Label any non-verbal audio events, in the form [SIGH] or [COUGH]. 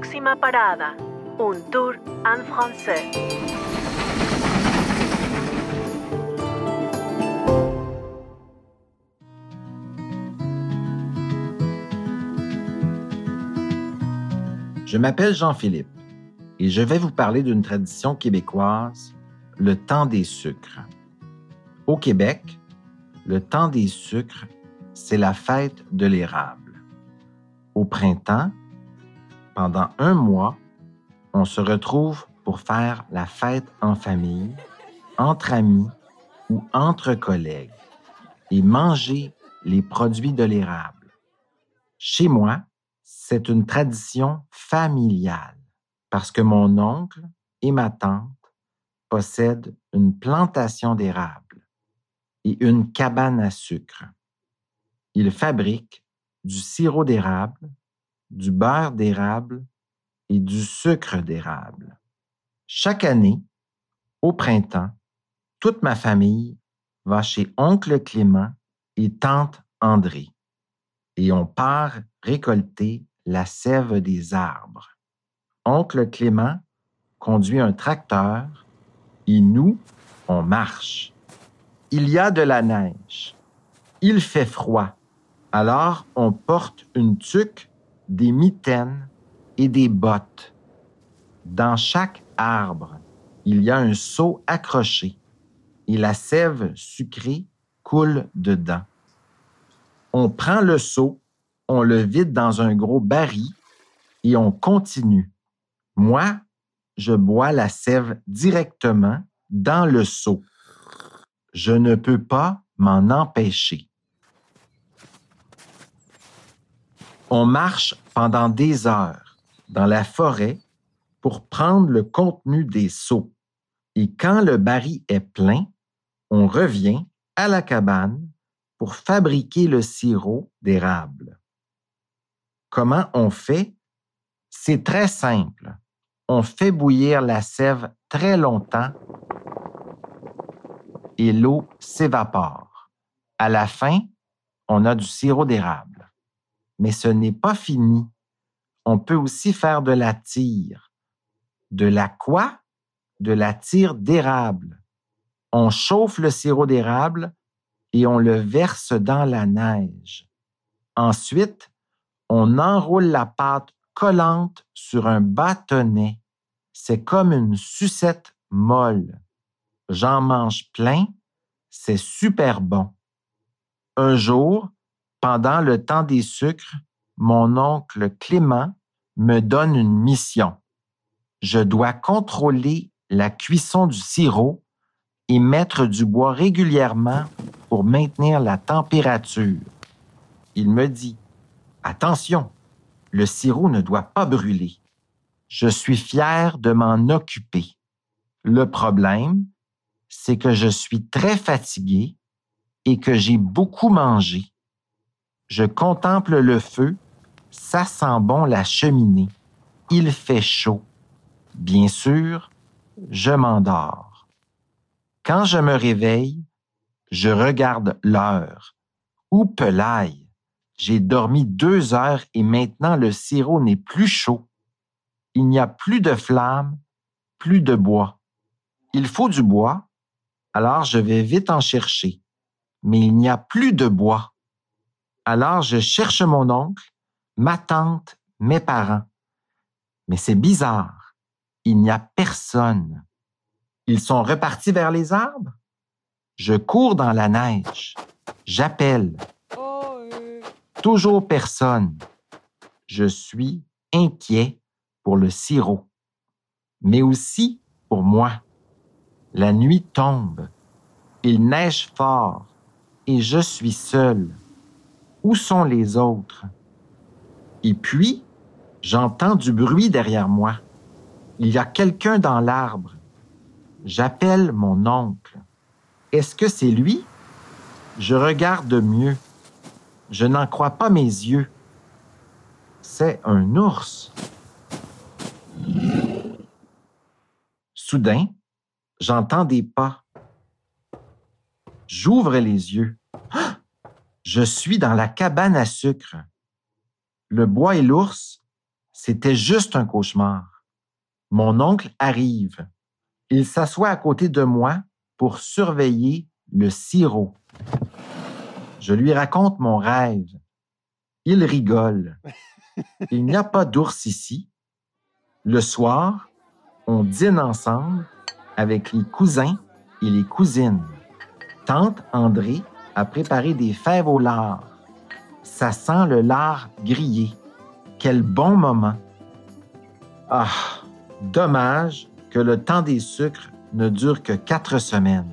Próxima parada, un tour en français. Je m'appelle Jean-Philippe et je vais vous parler d'une tradition québécoise, le temps des sucres. Au Québec, le temps des sucres, c'est la fête de l'érable. Au printemps, pendant un mois, on se retrouve pour faire la fête en famille, entre amis ou entre collègues et manger les produits de l'érable. Chez moi, c'est une tradition familiale parce que mon oncle et ma tante possèdent une plantation d'érable et une cabane à sucre. Ils fabriquent du sirop d'érable, du beurre d'érable et du sucre d'érable. Chaque année, au printemps, toute ma famille va chez oncle Clément et tante André et on part récolter la sève des arbres. Oncle Clément conduit un tracteur et nous, on marche. Il y a de la neige. Il fait froid. Alors on porte une tuque, des mitaines et des bottes. Dans chaque arbre, il y a un seau accroché et la sève sucrée coule dedans. On prend le seau on le vide dans un gros baril et on continue. Moi, je bois la sève directement dans le seau. Je ne peux pas m'en empêcher. On marche pendant des heures dans la forêt pour prendre le contenu des seaux. Et quand le baril est plein, on revient à la cabane pour fabriquer le sirop d'érable. Comment on fait? C'est très simple. On fait bouillir la sève très longtemps et l'eau s'évapore. À la fin, on a du sirop d'érable. Mais ce n'est pas fini. On peut aussi faire de la tire. De la quoi? De la tire d'érable. On chauffe le sirop d'érable et on le verse dans la neige. Ensuite, on enroule la pâte collante sur un bâtonnet. C'est comme une sucette molle. J'en mange plein, c'est super bon. Un jour, pendant le temps des sucres, mon oncle Clément me donne une mission. Je dois contrôler la cuisson du sirop et mettre du bois régulièrement pour maintenir la température. Il me dit, Attention, le sirop ne doit pas brûler. Je suis fier de m'en occuper. Le problème, c'est que je suis très fatigué et que j'ai beaucoup mangé. Je contemple le feu, ça sent bon la cheminée. Il fait chaud. Bien sûr, je m'endors. Quand je me réveille, je regarde l'heure. Où pelaille? J'ai dormi deux heures et maintenant le sirop n'est plus chaud. Il n'y a plus de flamme, plus de bois. Il faut du bois, alors je vais vite en chercher. Mais il n'y a plus de bois. Alors je cherche mon oncle, ma tante, mes parents. Mais c'est bizarre. Il n'y a personne. Ils sont repartis vers les arbres. Je cours dans la neige. J'appelle. Toujours personne. Je suis inquiet pour le sirop, mais aussi pour moi. La nuit tombe, il neige fort et je suis seul. Où sont les autres? Et puis, j'entends du bruit derrière moi. Il y a quelqu'un dans l'arbre. J'appelle mon oncle. Est-ce que c'est lui? Je regarde mieux. Je n'en crois pas mes yeux. C'est un ours. Soudain, j'entends des pas. J'ouvre les yeux. Je suis dans la cabane à sucre. Le bois et l'ours, C'était juste un cauchemar. Mon oncle arrive. Il s'assoit à côté de moi pour surveiller le sirop. Je lui raconte mon rêve. Il rigole. [LAUGHS] Il n'y a pas d'ours ici. Le soir, on dîne ensemble avec les cousins et les cousines. Tante André a préparé des fèves au lard. Ça sent le lard grillé. Quel bon moment. Ah, dommage que le temps des sucres ne dure que quatre semaines.